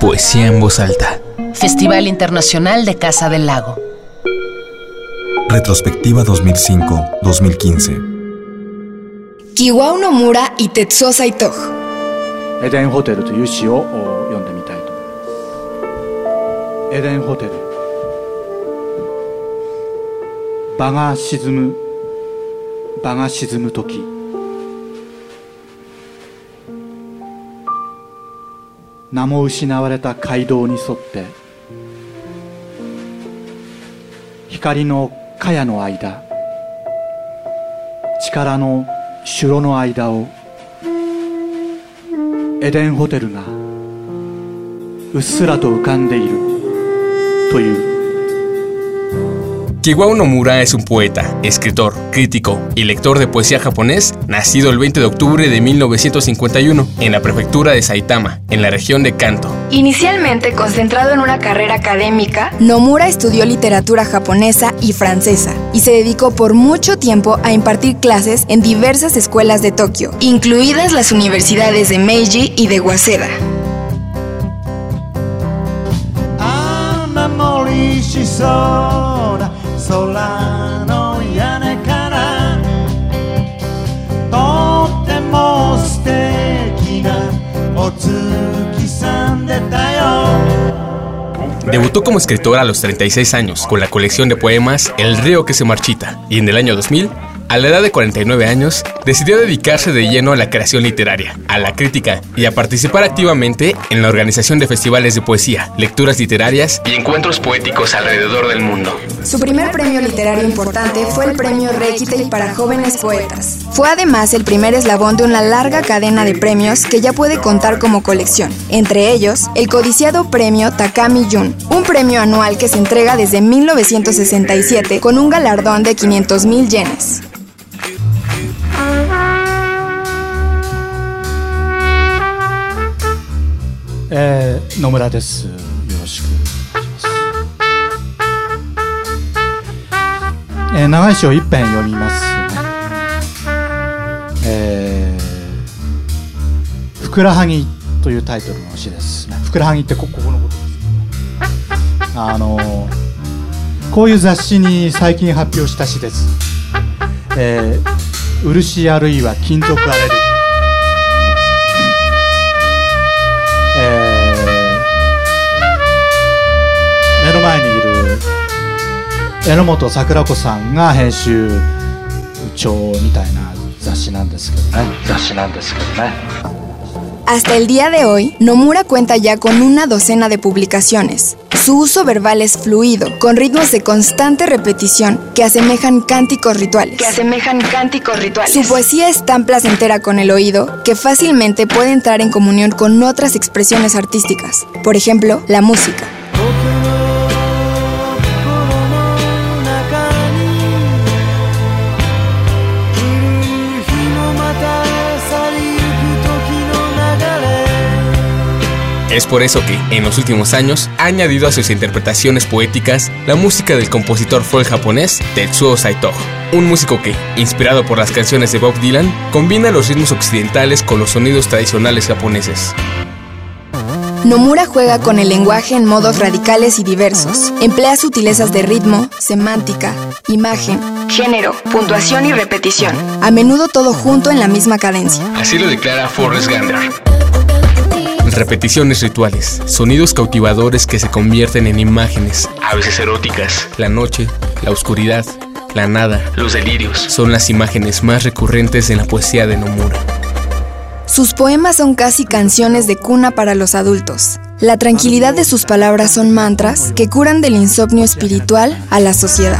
Poesía en voz alta. Festival Internacional de Casa del Lago. Retrospectiva 2005-2015. Kiwao Nomura y Tetsuo Saito. エデンホテルという詩をお読んでみたいと思いますエデンホテル場が沈む場が沈む時 名も失われた街道に沿って光の茅の間力の城の間をエデンホテルがうっすらと浮かんでいるという。Kiwao Nomura es un poeta, escritor, crítico y lector de poesía japonés, nacido el 20 de octubre de 1951 en la prefectura de Saitama, en la región de Kanto. Inicialmente concentrado en una carrera académica, Nomura estudió literatura japonesa y francesa y se dedicó por mucho tiempo a impartir clases en diversas escuelas de Tokio, incluidas las universidades de Meiji y de Waseda. あんな森しそうな空の屋根からとっても素敵なお月さんでたよ Debutó como escritor a los 36 años con la colección de poemas El río que se marchita y en el año 2000, a la edad de 49 años, decidió dedicarse de lleno a la creación literaria, a la crítica y a participar activamente en la organización de festivales de poesía, lecturas literarias y encuentros poéticos alrededor del mundo. Su primer premio literario importante fue el premio Requitei para jóvenes poetas. Fue además el primer eslabón de una larga cadena de premios que ya puede contar como colección, entre ellos el codiciado premio Takami Jun, un premio anual que se entrega desde 1967 con un galardón de 500 mil yenes. えー野村です。よろしくお願いします、えー長い詩を一編読みますね。えーふくらはぎというタイトルの詩ですふくらはぎってこここのことですねあのーこういう雑誌に最近発表した詩です、えー漆あるいは金属アレルギーえー目の前にいる榎本桜子さんが編集長みたいな雑誌なんですけどね。雑誌なんですけどね。Hasta el día de hoy, Nomura cuenta ya con una docena de publicaciones. Su uso verbal es fluido, con ritmos de constante repetición que asemejan cánticos rituales. Que asemejan cánticos rituales. Su poesía es tan placentera con el oído que fácilmente puede entrar en comunión con otras expresiones artísticas, por ejemplo, la música. Es por eso que, en los últimos años, ha añadido a sus interpretaciones poéticas la música del compositor folk japonés Tetsuo Saito, un músico que, inspirado por las canciones de Bob Dylan, combina los ritmos occidentales con los sonidos tradicionales japoneses. Nomura juega con el lenguaje en modos radicales y diversos. Emplea sutilezas de ritmo, semántica, imagen, género, puntuación y repetición. A menudo todo junto en la misma cadencia. Así lo declara Forrest Gander. Repeticiones rituales, sonidos cautivadores que se convierten en imágenes, a veces eróticas. La noche, la oscuridad, la nada, los delirios, son las imágenes más recurrentes en la poesía de Nomura. Sus poemas son casi canciones de cuna para los adultos. La tranquilidad de sus palabras son mantras que curan del insomnio espiritual a la sociedad.